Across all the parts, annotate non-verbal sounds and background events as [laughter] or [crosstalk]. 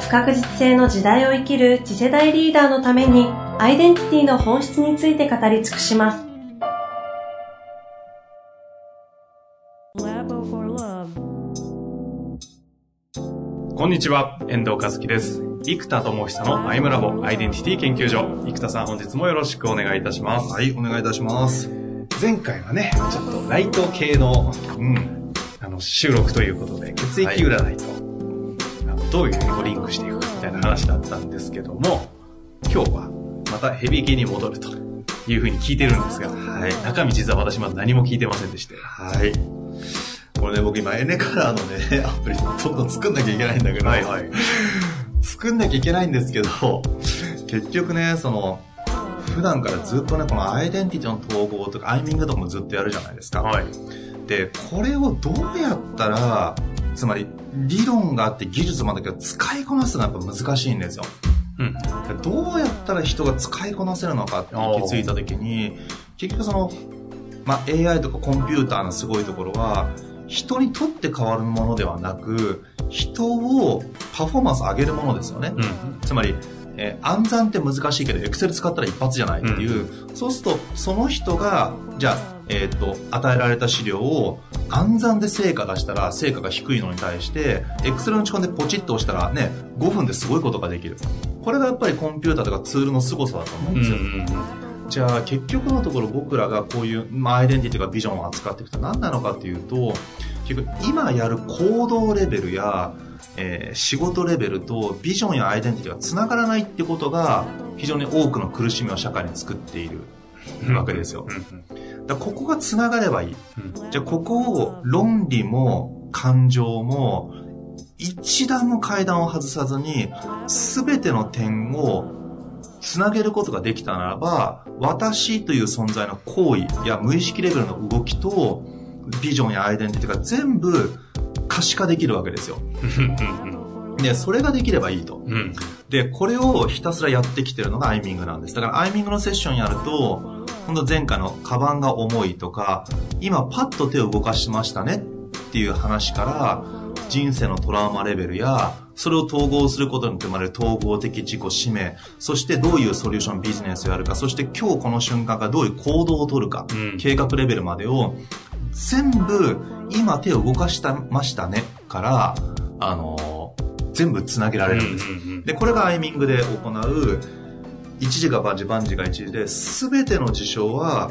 不確実性の時代を生きる次世代リーダーのためにアイデンティティの本質について語り尽くします。こんにちは、遠藤和樹です。生田智久のアイムラボアイデンティティ研究所。生田さん、本日もよろしくお願いいたします。はい、お願いいたします。前回はね、ちょっとライト系の、うん、あの、収録ということで、血液占いと、はい、どういうふうにリンクしていくかみたいな話だったんですけども、今日はまたヘビー系に戻るというふうに聞いてるんですが、はい、中身実は私まだ何も聞いてませんでして。はい。これね、僕今エネカラーのね、[laughs] アプリどんどん作んなきゃいけないんだけど、はいはい、作んなきゃいけないんですけど、結局ね、その、普段からずっとね、このアイデンティティの統合とか、アイミングとかもずっとやるじゃないですか。はい。で、これをどうやったら、つまり、理論があって技術もあるんだけど、使いこなすのはやっぱ難しいんですよ。うん。どうやったら人が使いこなせるのかって気づいたときに、結局その、まあ、AI とかコンピューターのすごいところは、人にとって変わるものではなく、人をパフォーマンス上げるものですよね。うん、つまり、えー、暗算って難しいけど、エクセル使ったら一発じゃないっていう、うん、そうすると、その人が、じゃあ、えっ、ー、と、与えられた資料を暗算で成果出したら、成果が低いのに対して、エクセルの打ち込んでポチッと押したらね、5分ですごいことができる。これがやっぱりコンピューターとかツールの凄さだと思うんですよ。じゃあ結局のところ僕らがこういう、まあ、アイデンティティとかビジョンを扱っていくと何なのかっていうと結局今やる行動レベルや、えー、仕事レベルとビジョンやアイデンティティがつながらないってことが非常に多くの苦しみを社会に作っているわけですよ。だここがつながればいい。じゃあここを論理も感情も一段の階段を外さずに全ての点をつなげることができたならば、私という存在の行為や無意識レベルの動きと、ビジョンやアイデンティティが全部可視化できるわけですよ。で、それができればいいと、うん。で、これをひたすらやってきてるのがアイミングなんです。だからアイミングのセッションやると、本当前回のカバンが重いとか、今パッと手を動かしましたねっていう話から、人生のトラウマレベルや、それを統合することによって生まれる統合的自己使命、そしてどういうソリューションビジネスをやるか、そして今日この瞬間がどういう行動をとるか、うん、計画レベルまでを全部今手を動かしたましたねから、あのー、全部つなげられるんです。で、これがアイミングで行う、一時が万事万事が一時で、全ての事象は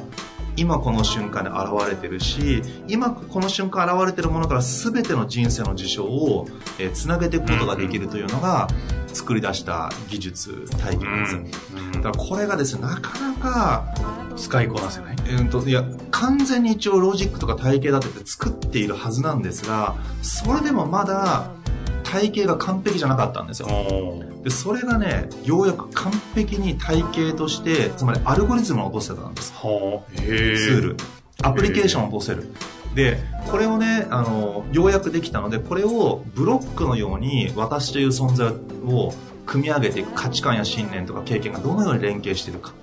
今この瞬間に現れてるし今この瞬間現れてるものから全ての人生の事象を、えー、つなげていくことができるというのが作り出した技術体験です、だからこれがですねなかなか使いこなせない、えーと、といや完全に一応ロジックとか体系立てて作っているはずなんですがそれでもまだ体系が完璧じゃなかったんですよ。でそれがねようやく完璧に体系としてつまりアルゴリズムを落とせたんです。はツール。アプリケーションを落とせる。でこれをねあのようやくできたのでこれをブロックのように私という存在を組み上げていく価値観や信念とか経験がどのように連携しているか。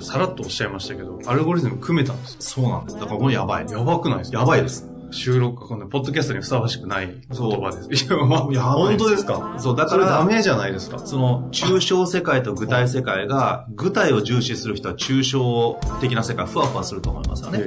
さらっとおっしゃいましたけど、アルゴリズム組めたんですそうなんです。だからこれやばい。やばくないですか？やばいです。収録、このポッドキャストにふさわしくない言葉です。いや、まあ、いや、本当ですか？そう、だから、ダメじゃないですか。その、抽象世界と具体世界が、具体を重視する人は抽象的な世界、ふわふわすると思いますよね。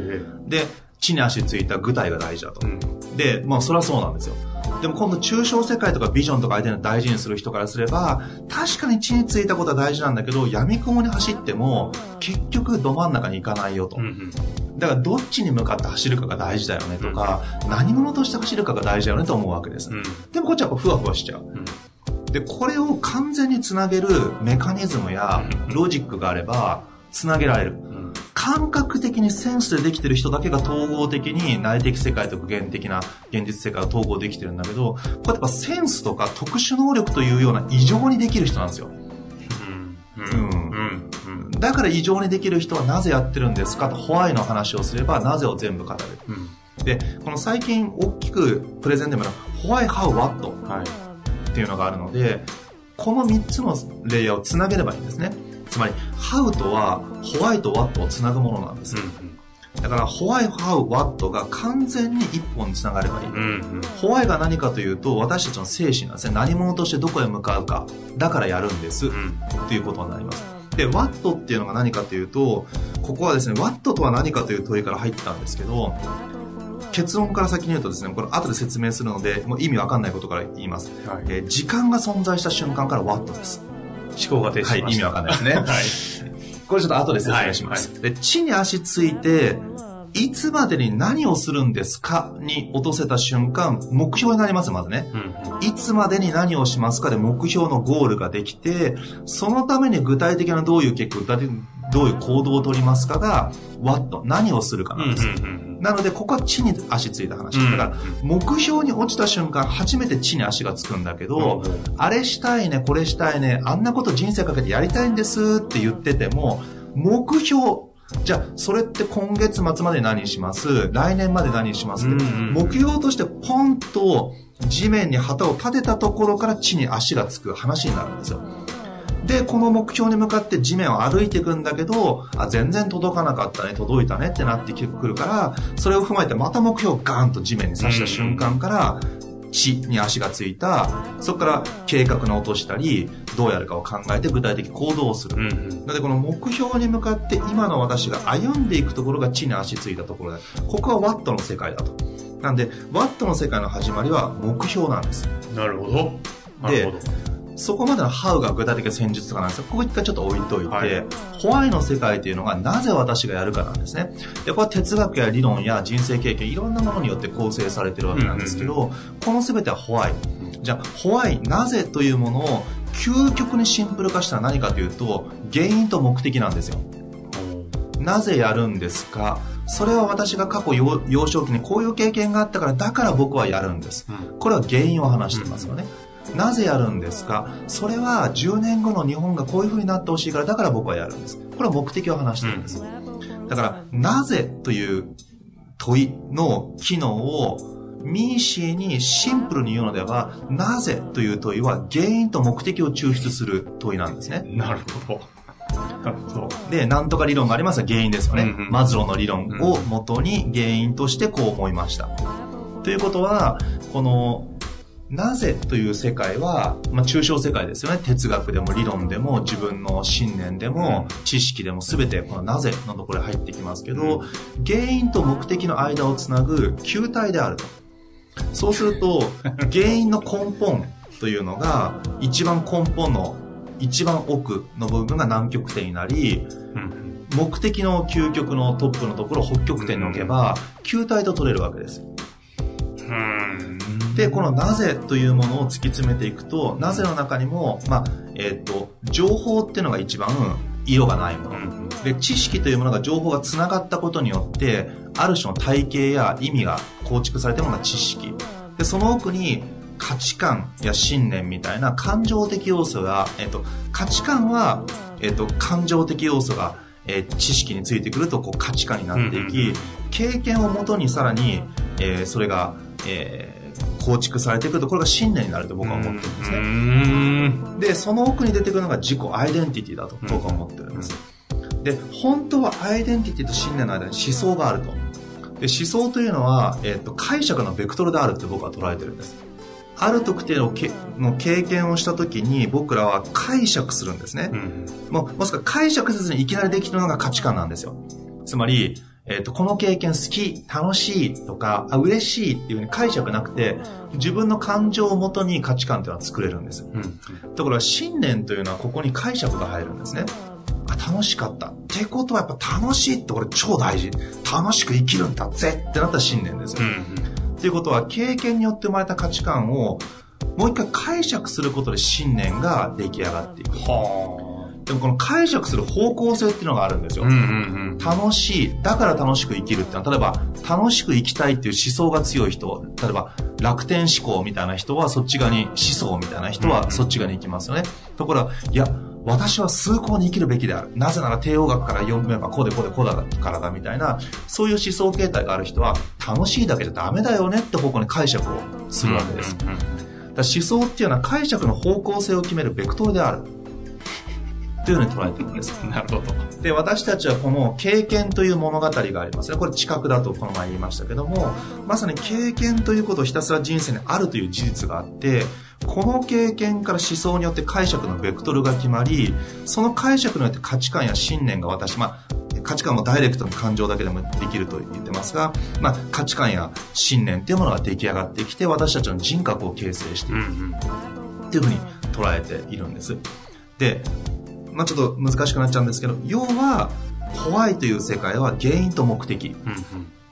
で、地に足ついた具体が大事だと。うん、で、まあ、それはそうなんですよ。でも今度抽象世界とかビジョンとか相手の大事にする人からすれば、確かに地についたことは大事なんだけど、闇雲に走っても、結局ど真ん中に行かないよと。うんうんだからどっちに向かって走るかが大事だよねとか、うん、何者として走るかが大事だよねと思うわけです。うん、でもこっちはふわふわしちゃう。うん、で、これを完全につなげるメカニズムやロジックがあれば、つなげられる。感覚的にセンスでできてる人だけが統合的に内的世界と具現的な現実世界を統合できてるんだけど、これやっぱセンスとか特殊能力というような異常にできる人なんですよ。うん。うん。だから異常にできる人はなぜやってるんですかとホワイの話をすればなぜを全部語る。うん。で、この最近大きくプレゼンでもホワイ、ハウ、ワットはい。っていうのがあるので、この3つのレイヤーをつなげればいいんですね。つまり、ハウとはホワイとワットをつなぐものなんです。だから、ホワイ、ハウ、ワットが完全に一本につながればいい。うん。うん。ホワイが何かというと、私たちの精神なんですね。何者としてどこへ向かうか。だからやるんです。うん。っていうことになります。で、ワットっていうのが何かというと、ここはですね、ワットとは何かという問いから入ったんですけど、結論から先に言うとですね、これ後で説明するので、もう意味わかんないことから言います。はい。えー時間が存在した瞬間からワットです。思考が停止しました。はい意味わかんないですねはい。[laughs] これちょっと後で説明します。で、地に足ついて、いつまでに何をするんですかに落とせた瞬間、目標になります、まずね。うん。いつまでに何をしますかで目標のゴールができて、そのために具体的などういう結果、どういう行動を取りますかが、what、何をするかう。なんんです。うん。なので、ここは地に足ついた話。だから、目標に落ちた瞬間、初めて地に足がつくんだけど、うんあれしたいね、これしたいね、あんなこと人生かけてやりたいんですって言ってても、目標、じゃあ、それって今月末まで何します？来年まで何しますって、目標としてポンと地面に旗を立てたところから地に足がつく話になるんですよ。で、この目標に向かって地面を歩いていくんだけど、あ、全然届かなかったね、届いたねってなってくるから、それを踏まえてまた目標をガーンと地面に刺した瞬間から、地に足がついた、そこから計画の落としたり、どうやるかを考えて具体的行動をする。うん。うん。なのでこの目標に向かって今の私が歩んでいくところが地に足ついたところで、ここはワットの世界だと。なんで、ワットの世界の始まりは目標なんです。なるほど。なるほど。そこまでのハウが具体的な戦術とかなんですが、ここ一回ちょっと置いといて、はいホワイの世界というのがなぜ私がやるかなんですね。で、これは哲学や理論や人生経験、いろんなものによって構成されてるわけなんですけど、この全てはホワイ。じゃあ、ホワイ、なぜというものを究極にシンプル化したら何かというと、原因と目的なんですよ。なぜやるんですか？それは私が過去幼幼少期にこういう経験があったから、だから僕はやるんです。うんこれは原因を話してますよね。なぜやるんですか？それは10年後の日本がこういう風になってほしいから、だから僕はやるんです。これは目的を話してるんです。だから、なぜという問いの機能をミーシーにシンプルに言うのでは、なぜという問いは原因と目的を抽出する問いなんですね。なるほど。なるほど。で、なんとか理論がありますが原因ですよね。うんうんマズローの理論を元に原因としてこう思いました。ということは、この、なぜという世界は、まあ、抽象世界ですよね。哲学でも理論でも自分の信念でも知識でも全てこのなぜのところに入ってきますけど、原因と目的の間をつなぐ球体であると。そうすると、[laughs] 原因の根本というのが一番根本の一番奥の部分が南極点になり、うん。目的の究極のトップのところを北極点に置けば、球体と取れるわけです。うん。で、このなぜというものを突き詰めていくと、なぜの中にも、まあ、えっ、と、情報っていうのが一番色がないもの。うん。で、知識というものが情報が繋がったことによって、ある種の体系や意味が構築されているのが知識。で、その奥に価値観や信念みたいな感情的要素が、えっ、と、価値観は、えっ、と、感情的要素が、えー知識についてくるとこう価値観になっていき、経験をもとにさらに、えーそれが、えー構築されていくと、これが信念になると僕は思ってるんですね。うん。で、その奥に出てくるのが自己アイデンティティだと僕は思ってるんです。で、本当はアイデンティティと信念の間に思想があると。で、思想というのは、えっ、と、解釈のベクトルであるって僕は捉えてるんです。ある特定のけの経験をした時に僕らは解釈するんですね。うん。もう、もしくは解釈せずにいきなりできるのが価値観なんですよ。つまり、えっ、と、この経験好き、楽しいとか、あ、嬉しいっていうふうに解釈なくて、自分の感情をもとに価値観というのは作れるんです。うん。ところが信念というのはここに解釈が入るんですね。あ、楽しかった。ってことはやっぱ楽しいってこれ超大事。楽しく生きるんだぜってなったら信念ですよ。うん。っていうことは経験によって生まれた価値観をもう一回解釈することで信念が出来上がっていく。はでもこの解釈する方向性っていうのがあるんですよ。うんうん楽しい、だから楽しく生きるってのは、例えば、楽しく生きたいっていう思想が強い人、例えば、楽天思考みたいな人はそっち側に、思想みたいな人はそっち側に行きますよね。ところが、いや、私は崇高に生きるべきである。なぜなら帝王学から読めばこうでこうでこうだからだみたいな、そういう思想形態がある人は、楽しいだけじゃダメだよねって方向に解釈をするわけです。だから思想っていうのは解釈の方向性を決めるベクトルである。というふうに捉えているんです。[laughs] なるほど。で、私たちはこの経験という物語がありますね。これ知覚だとこの前言いましたけども、まさに経験ということをひたすら人生にあるという事実があって、この経験から思想によって解釈のベクトルが決まり、その解釈によって価値観や信念が私、まあ、価値観もダイレクトに感情だけでもできると言ってますが、まあ、価値観や信念っていうものが出来上がってきて、私たちの人格を形成していく。っていうふうに捉えているんです。で、まあちょっと難しくなっちゃうんですけど、要は、ホワイという世界は原因と目的。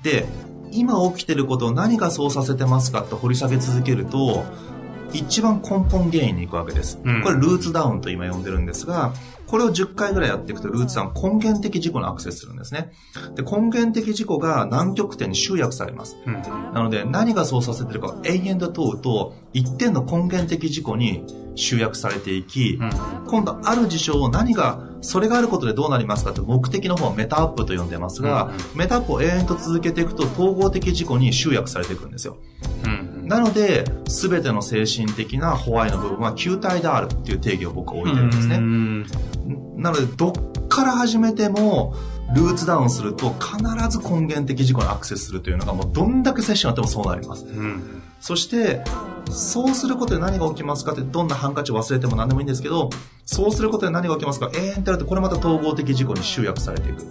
で、今起きてることを何がそうさせてますかって掘り下げ続けると、一番根本原因に行くわけです。うんこれルーツダウンと今呼んでるんですが、これを10回ぐらいやっていくとルーツダウン根源的事故にアクセスするんですね。で、根源的事故が南極点に集約されます。うんなので、何がそうさせてるかを永遠と問うと、一点の根源的事故に集約されていき、うん今度ある事象を何が、それがあることでどうなりますかって目的の方をメタアップと呼んでますが、メタアップを永遠と続けていくと統合的事故に集約されていくんですよ。うんなので、すべての精神的なホワイの部分は球体であるっていう定義を僕は置いてるんですね。うんなので、どっから始めても、ルーツダウンすると必ず根源的事故にアクセスするというのがもうどんだけセッションやってもそうなります。うんそして、そうすることで何が起きますかって、どんなハンカチを忘れても何でもいいんですけど、そうすることで何が起きますか永遠とやると、これまた統合的事故に集約されていく。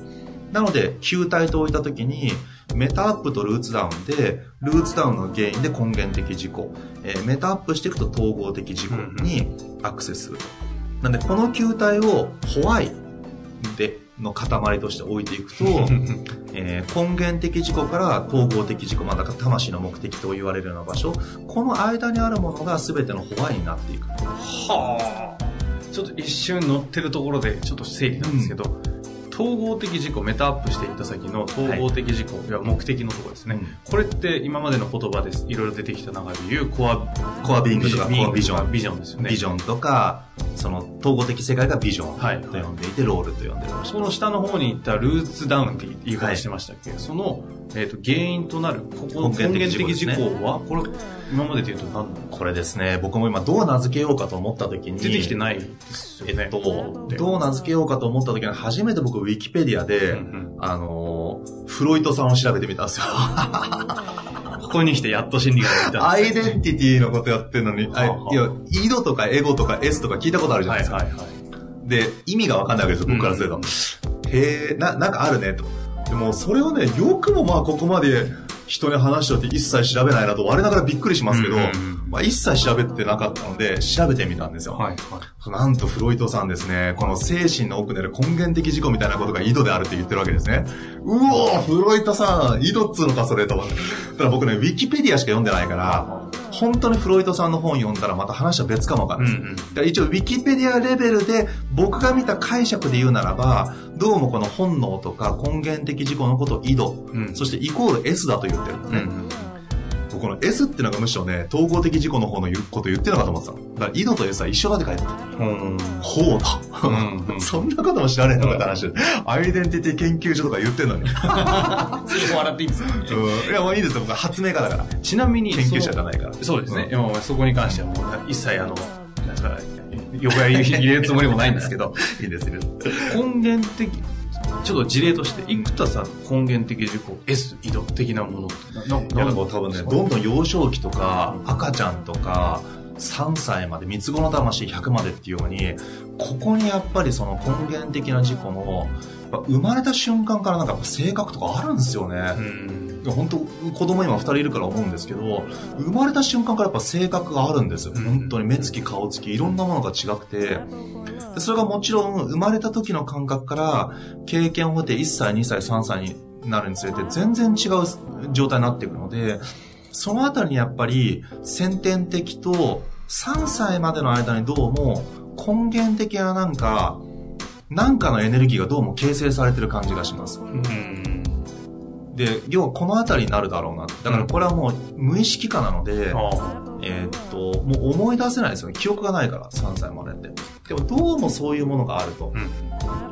なので、球体と置いたときに、メタアップとルーツダウンで、ルーツダウンの原因で根源的事故、えーメタアップしていくと統合的事故にアクセス。すると。なんで、この球体をホワイで、の塊として置いていくと、[laughs] えー根源的自己から統合的自己、まあ、だから魂の目的と言われるような場所、この間にあるものが全てのホワイになっていく。はあ。ちょっと一瞬乗ってるところでちょっと整理なんですけど、統合的事故メタアップしていった先の統合的事故、い、や目的のところですね、うん。これって今までの言葉です。いろいろ出てきた中で言うコアコアビングとかビジョン。ビジョン。ですよね。ビジョンとか、その統合的世界がビジョンはいと呼んでいて、ロールと呼んでる。その下の方に行ったルーツダウンって言い方してましたっけ、その、えー、と原因となるここ根根源源的的事項は、これ今までで言うと何なのこれですね、僕も今どう名付けようかと思った時に、出てきてないですよね。えっと、でどう名付けようかと思った時に初めて僕ウィキペディアで、うんうんあのー、フロイトさんを調べてみたんですよ。[laughs] ここに来てやっと心理学がア出たんですイデンティティのことやってるのに、いや、イドとかエゴとか S とか聞いたことあるじゃないですか。はいはいはい。で、意味がわかんないわけですよ、僕からすると。へえ、な、なんかあるね、と。でも、それをね、よくもまあ、ここまで人に話しておいて一切調べないなと、我ながらびっくりしますけど、うんうんうんまあ、一切調べてなかったので、調べてみたんですよ。はいはい。なんとフロイトさんですね、この精神の奥にある根源的事故みたいなことが井戸であるって言ってるわけですね。うおー、フロイトさん、井戸っつうのか、それと思って。ただ僕ね、ウィキペディアしか読んでないから、本当にフロイトさんの本読んだらまた話は別かもわかんないです。うんうんだから一応、ウィキペディアレベルで僕が見た解釈で言うならば、どうもこの本能とか根源的事故のことを井戸、うんそしてイコール S だと言ってるんですね。この S っていうのがむしろね、統合的事故の方のこと言ってるのかと思ってたの。だから井戸と S は一緒だって書いてあ。うん。ほうだ。うんうん [laughs] そんなことも知らねえのかって話で。アイデンティティ研究所とか言ってんのに。うん。い笑っていいんですよ。や、もういいですよ。僕は発明家だから。ちなみに、研究者じゃないから。そうですね。今そこに関してはもう一切あの、なんか、横や入れるつもりもないんですけど、[laughs] いいです、いいです。根源的、ちょっと事例として、生田さんの根源的事項、S、井戸的なものな、んか多分ね、どんどん幼少期とか、赤ちゃんとか、3歳まで、三つ子の魂100までっていうように、ここにやっぱりその根源的な事故の、生まれた瞬間からなんか性格とかあるんですよね。本当子供今2人いるから思うんですけど生まれた瞬間からやっぱ性格があるんですよ、うん。本当に目つき顔つきいろんなものが違くて。でそれがもちろん生まれた時の感覚から経験を経て1歳2歳3歳になるにつれて全然違う状態になっていくのでそのあたりにやっぱり先天的と3歳までの間にどうも根源的ななんかなんかのエネルギーがどうも形成されてる感じがします。うん。で、要はこの辺りになるだろうな。だからこれはもう無意識化なので、あえーっと、もう思い出せないですよね。記憶がないから、3歳までって。でもどうもそういうものがあると。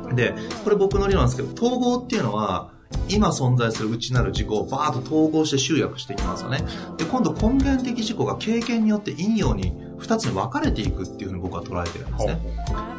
うん。で、これ僕の理論なんですけど、統合っていうのは、今存在する内なる自己をバーッと統合して集約していきますよね。で、今度根源的自己が経験によって陰陽に2つに分かれていくっていうふうに僕は捉えてるんですね。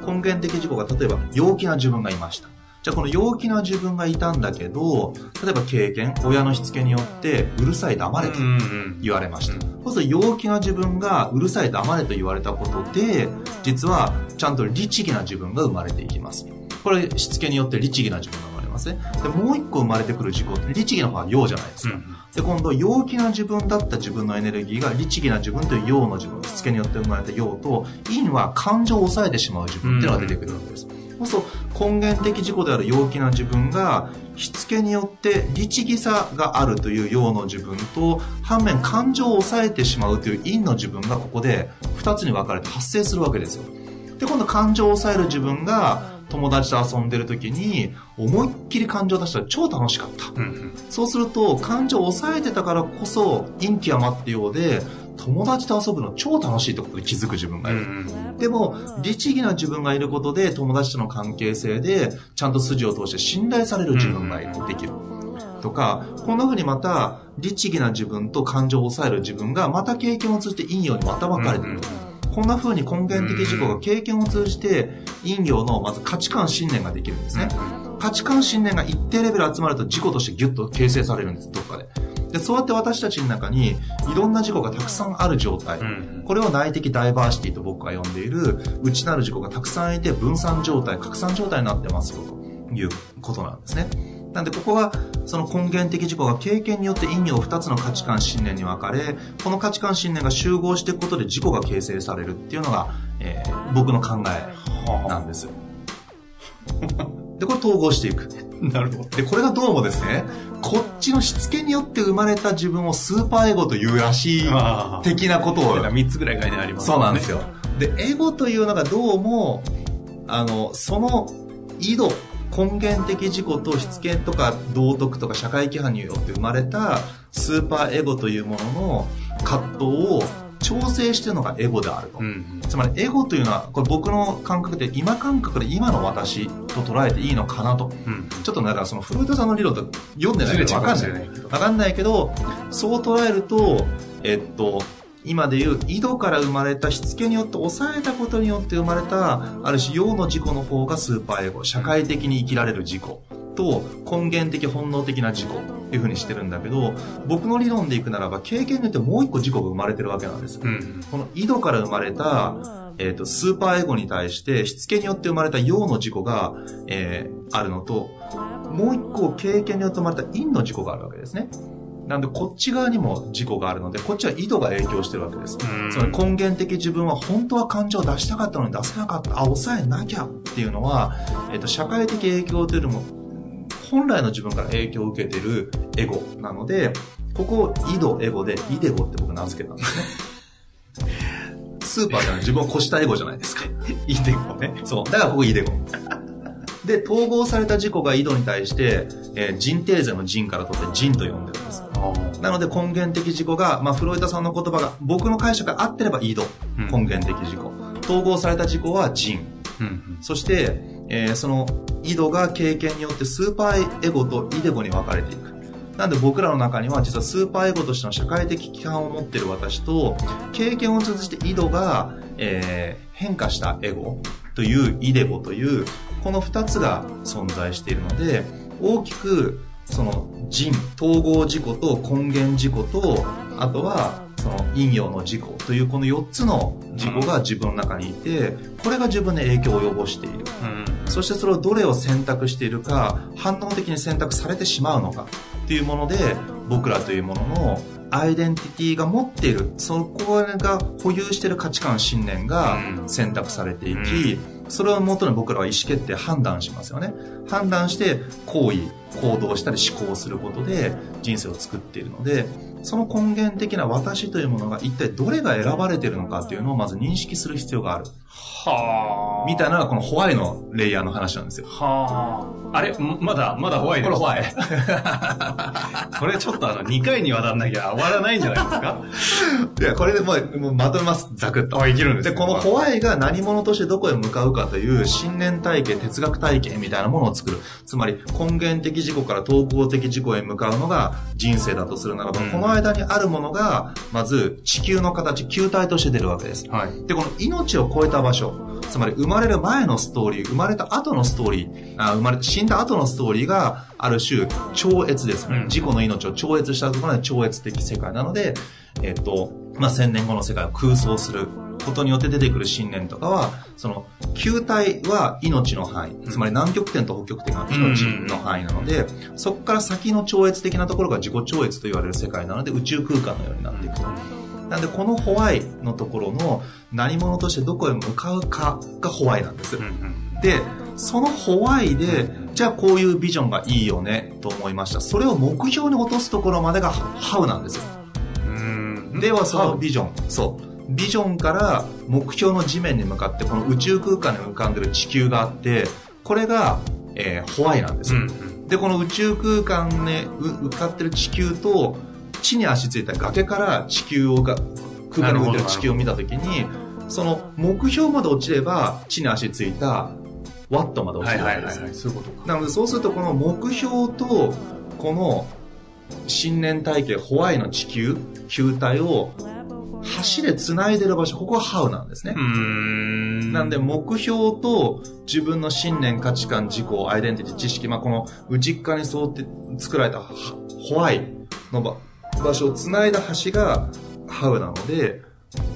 根源的自己が例えば陽気な自分がいました。じゃあこの陽気な自分がいたんだけど、例えば経験、親のしつけによってうるさい黙れとうん。言われました。そうすると陽気な自分がうるさい黙れと言われたことで、実はちゃんと律儀な自分が生まれていきます。これしつけによって律儀な自分が生ますね。で、もう一個生まれてくる自己って律儀の方は陽じゃないですか。で、今度、陽気な自分だった自分のエネルギーが、律儀な自分という陽の自分、しつけによって生まれた陽と、陰は感情を抑えてしまう自分っていうのが出てくるわけです。そうすると、根源的自己である陽気な自分が、しつけによって律儀さがあるという陽の自分と、反面感情を抑えてしまうという陰の自分がここで二つに分かれて発生するわけですよ。で、今度感情を抑える自分が、友達と遊んでる時に、思いっきり感情を出したら超楽しかった。うん。そうすると、感情を抑えてたからこそ、陰気余ってようで、友達と遊ぶの超楽しいってことで気づく自分がいる。でも、律儀な自分がいることで、友達との関係性で、ちゃんと筋を通して信頼される自分がいる、できる。とか、こんな風にまた、律儀な自分と感情を抑える自分が、また経験を通じて陰陽にまた分かれてる。こんな風に根源的自己が経験を通じて、陰陽のまず価値観信念ができるんですね。価値観信念が一定レベル集まると自己としてギュッと形成されるんです、どっかで。で、そうやって私たちの中に、いろんな自己がたくさんある状態。んこれを内的ダイバーシティと僕が呼んでいる、内なる自己がたくさんいて分散状態、拡散状態になってますよ、ということなんですね。なんで、ここは、その根源的自己が経験によって陰陽2つの価値観信念に分かれ、この価値観信念が集合していくことで自己が形成されるっていうのが、えー僕の考えなんです。で、これ統合していく。なるほど。で、これがどうもですね、こっちのしつけによって生まれた自分をスーパーエゴというらしい的なことを、3つぐらい概念ありますそうなんですよ。で、エゴというのがどうも、あの、その井戸、根源的自己としつけとか道徳とか社会規範によって生まれたスーパーエゴというものの葛藤を調整してるのがエゴであると。うん。つまりエゴというのは、これ僕の感覚で今感覚で今の私と捉えていいのかなと。うん。ちょっとだからそのフロイトさんの理論と読んでないから分かんない。分かんないけど、そう捉えると、えっと、今でいう井戸から生まれたしつけによって抑えたことによって生まれた、ある種陽の自己の方がスーパーエゴ、社会的に生きられる自己と根源的本能的な自己っていう風にしてるんだけど、僕の理論でいくならば経験によってもう一個自己が生まれてるわけなんです。うん。この井戸から生まれた、えっ、と、スーパーエゴに対して、しつけによって生まれた陽の自己が、えーあるのと、もう一個経験によって生まれた陰の自己があるわけですね。なんで、こっち側にも自己があるので、こっちは井戸が影響してるわけです。うんつまり根源的自分は本当は感情を出したかったのに出せなかった。あ、抑えなきゃっていうのは、えっ、と、社会的影響というよりも、本来の自分から影響を受けているエゴなので、ここを井戸エゴで、イデゴって僕名付けたんですね。[laughs] スーパーじゃない、自分を越したエゴじゃないですか。イデコね。そう。だからここイデゴ。で、統合された自己が井戸に対して、えー、人定税の人から取って人と呼んでるんです。なので根源的自己が、まあ、フロイトさんの言葉が、僕の解釈が合ってれば井戸。うん根源的自己。統合された自己は人。うん。そして、えーその井戸が経験によってスーパーエゴとイデゴに分かれていく。なんで僕らの中には実はスーパーエゴとしての社会的規範を持っている私と、経験を通じて井戸が、えー変化したエゴというイデゴという、この二つが存在しているので、大きくその人、統合自己と根源自己と、あとはその陰陽の自己というこの4つの自己が自分の中にいて、これが自分に影響を及ぼしている。うん。そしてそれをどれを選択しているか、反応的に選択されてしまうのかっていうもので、僕らというもののアイデンティティが持っている、そこが保有している価値観、信念がうん選択されていき、それをもとに僕らは意思決定、判断しますよね。判断して行為、行動したり思考することで人生を作っているので、その根源的な私というものが一体どれが選ばれているのかっていうのをまず認識する必要がある。はみたいなのがこのホワイのレイヤーの話なんですよ。はあ。あれ？まだ、まだホワイです。これホワイ。[laughs] それちょっとあの、2回にわたらなきゃ終わらないんじゃないですか？[laughs] いや、これでもうもうまとめます。ざくっと。あ、いけるんですで、このホワイが何者としてどこへ向かうかという信念体系、哲学体系みたいなものを作る。つまり根源的自己から統合的自己へ向かうのが人生だとするならば、うんこの間にあるものが、まず地球の形、球体として出るわけです。はい。で、この命を超えた場所、つまり生まれる前のストーリー、生まれた後のストーリー、あ生まれ死んだ後のストーリーがある種超越ですね。うん自己の命を超越したところで超越的世界なので、えっと、まあ、千年後の世界を空想することによって出てくる信念とかは、その、球体は命の範囲、つまり南極点と北極点が命の範囲なので、そこから先の超越的なところが自己超越と言われる世界なので宇宙空間のようになっていくと。なんで、このホワイのところの何者としてどこへ向かうかがホワイなんです。で、そのホワイで、じゃあこういうビジョンがいいよねと思いました。それを目標に落とすところまでがハウなんですよ。うん。ではそのビジョン、そう。ビジョンから目標の地面に向かってこの宇宙空間に浮かんでる地球があって、これが、えーホワイなんですよ。うん。で、この宇宙空間にう浮かってる地球と、地に足ついた崖から地球をが、空間に浮いてる地球を見たときに、その目標まで落ちれば、地に足ついたワットまで落ちはいるわけです。はい。なのでそうするとこの目標と、この信念体系、ホワイの地球、球体を橋で繋いでる場所、ここはハウなんですね。んなんで、目標と自分の信念、価値観、自己、アイデンティティ、知識、まあ、この内側に沿って作られたはホワイの場場所を繋いだ橋がハウなので、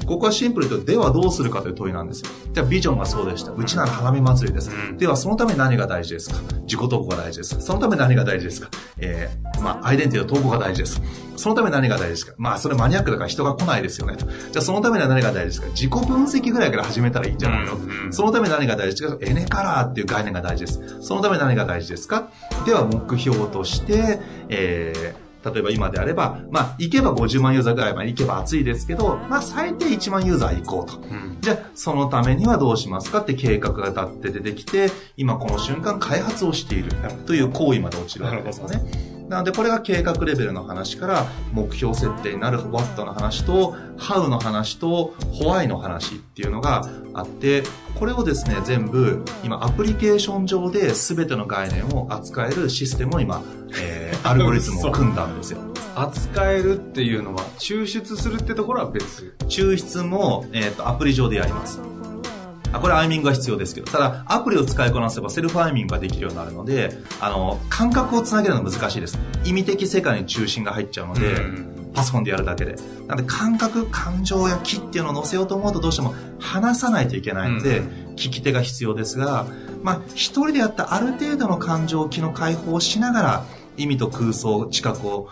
ここはシンプルに言うと、ではどうするかという問いなんですよ。じゃあビジョンがそうでした。うちなら花見祭りです。うんではそのために何が大事ですか？自己投稿が大事です。そのために何が大事ですか？えー、まあ、アイデンティティの投稿が大事です。そのために何が大事ですか？まあ、それマニアックだから人が来ないですよね。とじゃあそのためには何が大事ですか？自己分析ぐらいから始めたらいいんじゃないの、そのために何が大事ですか？エネカラーっていう概念が大事です。そのために何が大事ですか？では目標として、えー例えば今であれば、まあ、行けば50万ユーザーぐらいまで行けば暑いですけど、まあ、最低1万ユーザー行こうと。うん。じゃあ、そのためにはどうしますかって計画が立って出てきて、今この瞬間開発をしているという行為まで落ちるわけですよね。なので、これが計画レベルの話から、目標設定になる What の話と、How の話と、Why の話っていうのがあって、これをですね、全部、今、アプリケーション上で全ての概念を扱えるシステムを今、えー、[laughs] アルゴリズムを組んだんですよ。扱えるっていうのは、抽出するってところは別。抽出も、えっ、と、アプリ上でやります。あ、これアイミングが必要ですけど、ただ、アプリを使いこなせばセルフアイミングができるようになるので、あの、感覚をつなげるのは難しいです。意味的世界に中心が入っちゃうので、うんパソコンでやるだけで。なので、感覚、感情や気っていうのを乗せようと思うとどうしても話さないといけないので、う聞き手が必要ですが、まあ、一人でやったある程度の感情、気の解放をしながら、意味と空想、知覚を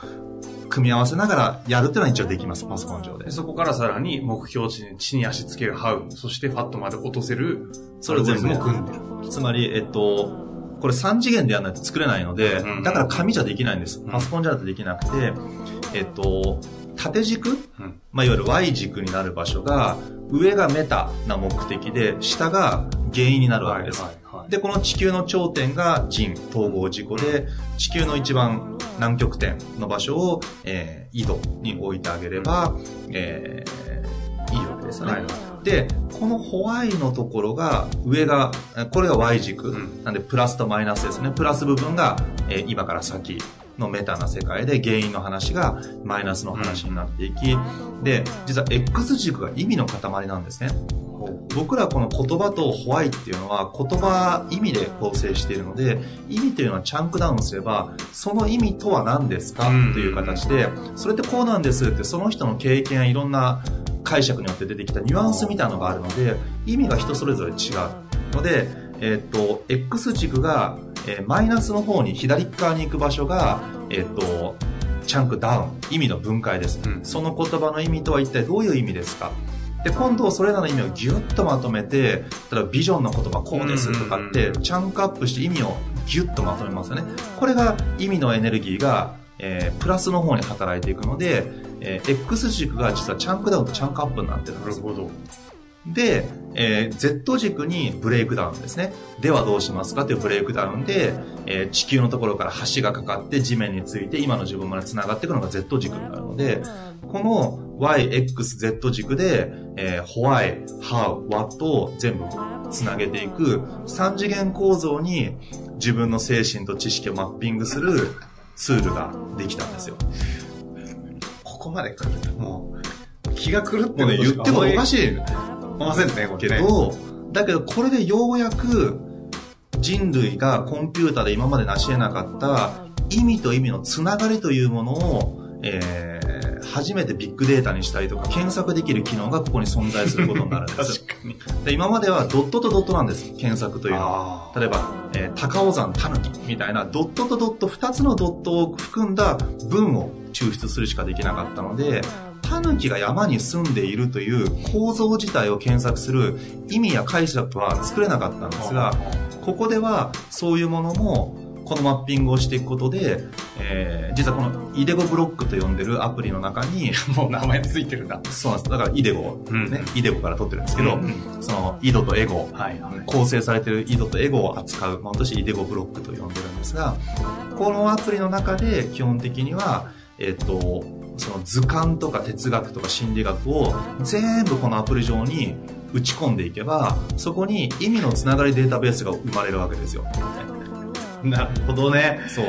組み合わせながらやるっていうのは一応できます、パソコン上でで。そこからさらに目標地に地に足つけるハウ、そしてファットまで落とせる、それを全部組んでる。つまり、えっと、これ3次元でやらないと作れないので、うんだから紙じゃできないんです。パソコンじゃできなくて、えっと、縦軸、うんまあ、いわゆる Y 軸になる場所が、上がメタな目的で、下が原因になるわけです。はいはいで、この地球の頂点が人、統合事故で、地球の一番南極点の場所を、えー、緯度に置いてあげれば、えー、いいわけですよね。はいはいで、このホワイのところが、上が、えこれが Y 軸。うんなんで、プラスとマイナスですね。プラス部分が、えー今から先のメタな世界で、原因の話がマイナスの話になっていき、で、実は X 軸が意味の塊なんですね。僕らこの言葉とホワイっていうのは言葉意味で構成しているので意味というのはチャンクダウンすればその意味とは何ですかうんという形でそれってこうなんですってその人の経験やいろんな解釈によって出てきたニュアンスみたいなのがあるので意味が人それぞれ違うので、えっと X 軸が、えーマイナスの方に左側に行く場所が、えっとチャンクダウン意味の分解です、うん。その言葉の意味とは一体どういう意味ですか？で今度それらの意味をギュッとまとめて例えばビジョンの言葉こうですとかってチャンクアップして意味をギュッとまとめますよね。これが意味のエネルギーが、えープラスの方に働いていくので、えー X 軸が実はチャンクダウンとチャンクアップになってるんですよ。なるほど。で、えー Z 軸にブレイクダウンですね。ではどうしますか？というブレイクダウンで、えー地球のところから橋がかかって地面について今の自分まで繋がっていくのが Z 軸になるので、この Y、X、Z 軸で、えー Why、How、What を全部繋げていく3次元構造に自分の精神と知識をマッピングするツールができたんですよ。ここまで来るともう、気が狂ってもね、言ってもおか。しいませんね、こけれね。ど、だけどこれでようやく人類がコンピューターで今まで成し得なかった意味と意味のつながりというものを、えー初めてビッグデータにしたりとか検索できる機能がここに存在することになるんです。[laughs] 確かに。で今まではドットとドットなんです、検索というのは。あ例えば、えー高尾山たぬきみたいなドットとドット2つのドットを含んだ文を抽出するしかできなかったので、タヌキが山に住んでいるという構造自体を検索する意味や解釈は作れなかったんですが、ここではそういうものもこのマッピングをしていくことで、えー実はこのイデゴブロックと呼んでるアプリの中に、[laughs] もう名前ついてるんだ。そうなんです。だからイデゴ、うんね、イデゴから取ってるんですけど、うんそのイドとエゴ、はいはい。構成されているイドとエゴを扱う、まあ、私イデゴブロックと呼んでるんですが、このアプリの中で基本的には、えっと、その図鑑とか哲学とか心理学を全部このアプリ上に打ち込んでいけば、そこに意味のつながりデータベースが生まれるわけですよ。なるほどね。そう。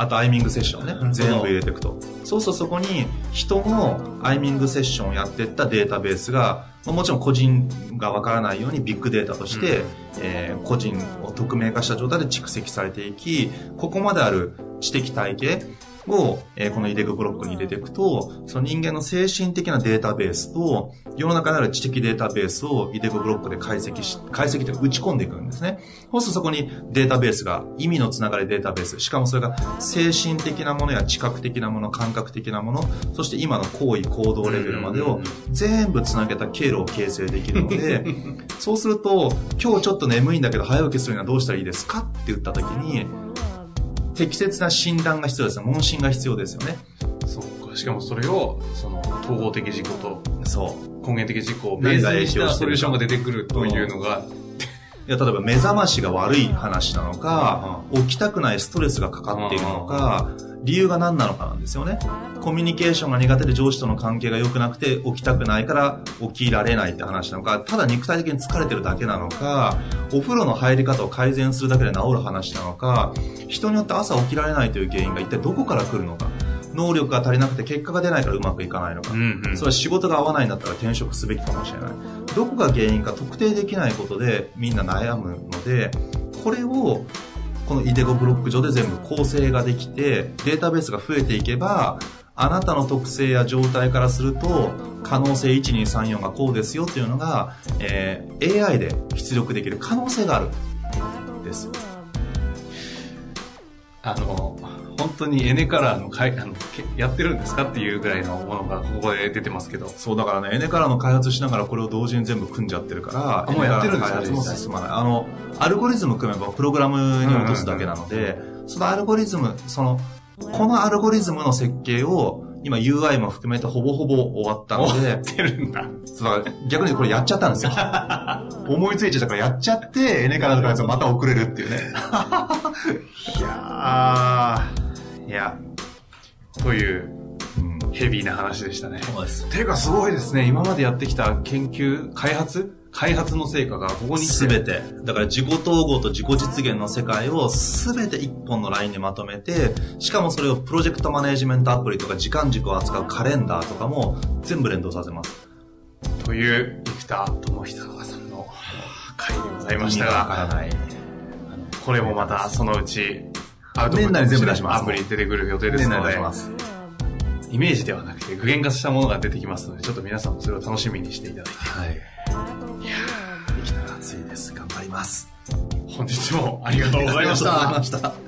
あと、アイミングセッションね全部入れていくと。そうそう、そこに人のアイミングセッションをやっていったデータベースが、まあもちろん個人がわからないようにビッグデータとして、うんえー個人を匿名化した状態で蓄積されていき、ここまである知的体系を、えーこのイデグブロックに入れていくと、その人間の精神的なデータベースと、世の中にある知的データベースをイデグブロックで解析し、解析というか打ち込んでいくんですね。そうするとそこにデータベースが、意味のつながりデータベース、しかもそれが精神的なものや知覚的なもの、感覚的なもの、そして今の行為、行動レベルまでを全部つなげた経路を形成できるので、[laughs] そうすると、今日ちょっと眠いんだけど早起きするにはどうしたらいいですか？って言った時に、適切な診断が必要ですよ。問診が必要ですよね。そうか。しかもそれを、その、統合的事項とそう。根源的事項をベースにしたソリューションが出てくるというのが、いや、例えば目覚ましが悪い話なのか、起きたくないストレスがかかっているのか、理由が何なのかなんですよね。コミュニケーションが苦手で上司との関係が良くなくて起きたくないから起きられないって話なのか、ただ肉体的に疲れてるだけなのか、お風呂の入り方を改善するだけで治る話なのか、人によって朝起きられないという原因が一体どこから来るのか、能力が足りなくて結果が出ないからうまくいかないのか、うんうんそれは仕事が合わないんだったら転職すべきかもしれない。どこが原因か特定できないことでみんな悩むので、これをこのイデゴブロック上で全部構成ができて、データベースが増えていけば、あなたの特性や状態からすると、可能性1234がこうですよというのが、えー AI で出力できる可能性がある。です。あの、本当にエネカラーのかいあのけやってるんですかっていうぐらいのものがここで出てますけど。そう、だからね、エネカラーの開発しながらこれを同時に全部組んじゃってるから、あもうやってるんです開発も進まない。あの、アルゴリズム組めばプログラムに落とすだけなので、そのアルゴリズム、その、このアルゴリズムの設計を、今 UI も含めてほぼほぼ終わったので、てるんだ。逆にこれやっちゃったんですよ。思いついちゃったからやっちゃって、エネカラーの開発をまた遅れるっていうね。いやー、いや、といううん。ヘビーな話でしたね。そうです。ていうかすごいですね。今までやってきた研究、開発？開発の成果がここにすべて。だから自己統合と自己実現の世界をすべて一本のラインでまとめて、しかもそれをプロジェクトマネジメントアプリとか時間軸を扱うカレンダーとかも全部連動させます。という生田智久さんの回でございましたがわかが、らない。これもまたそのうち、年内に全部出しますアプリ出てくる予定ですので年内出し、ます。イメージではなくて具現化したものが出てきますので、ちょっと皆さんもそれを楽しみにしていただいて、はい。いやーできたら熱いです。頑張ります。本日もありがとうございました。ありがとうございました。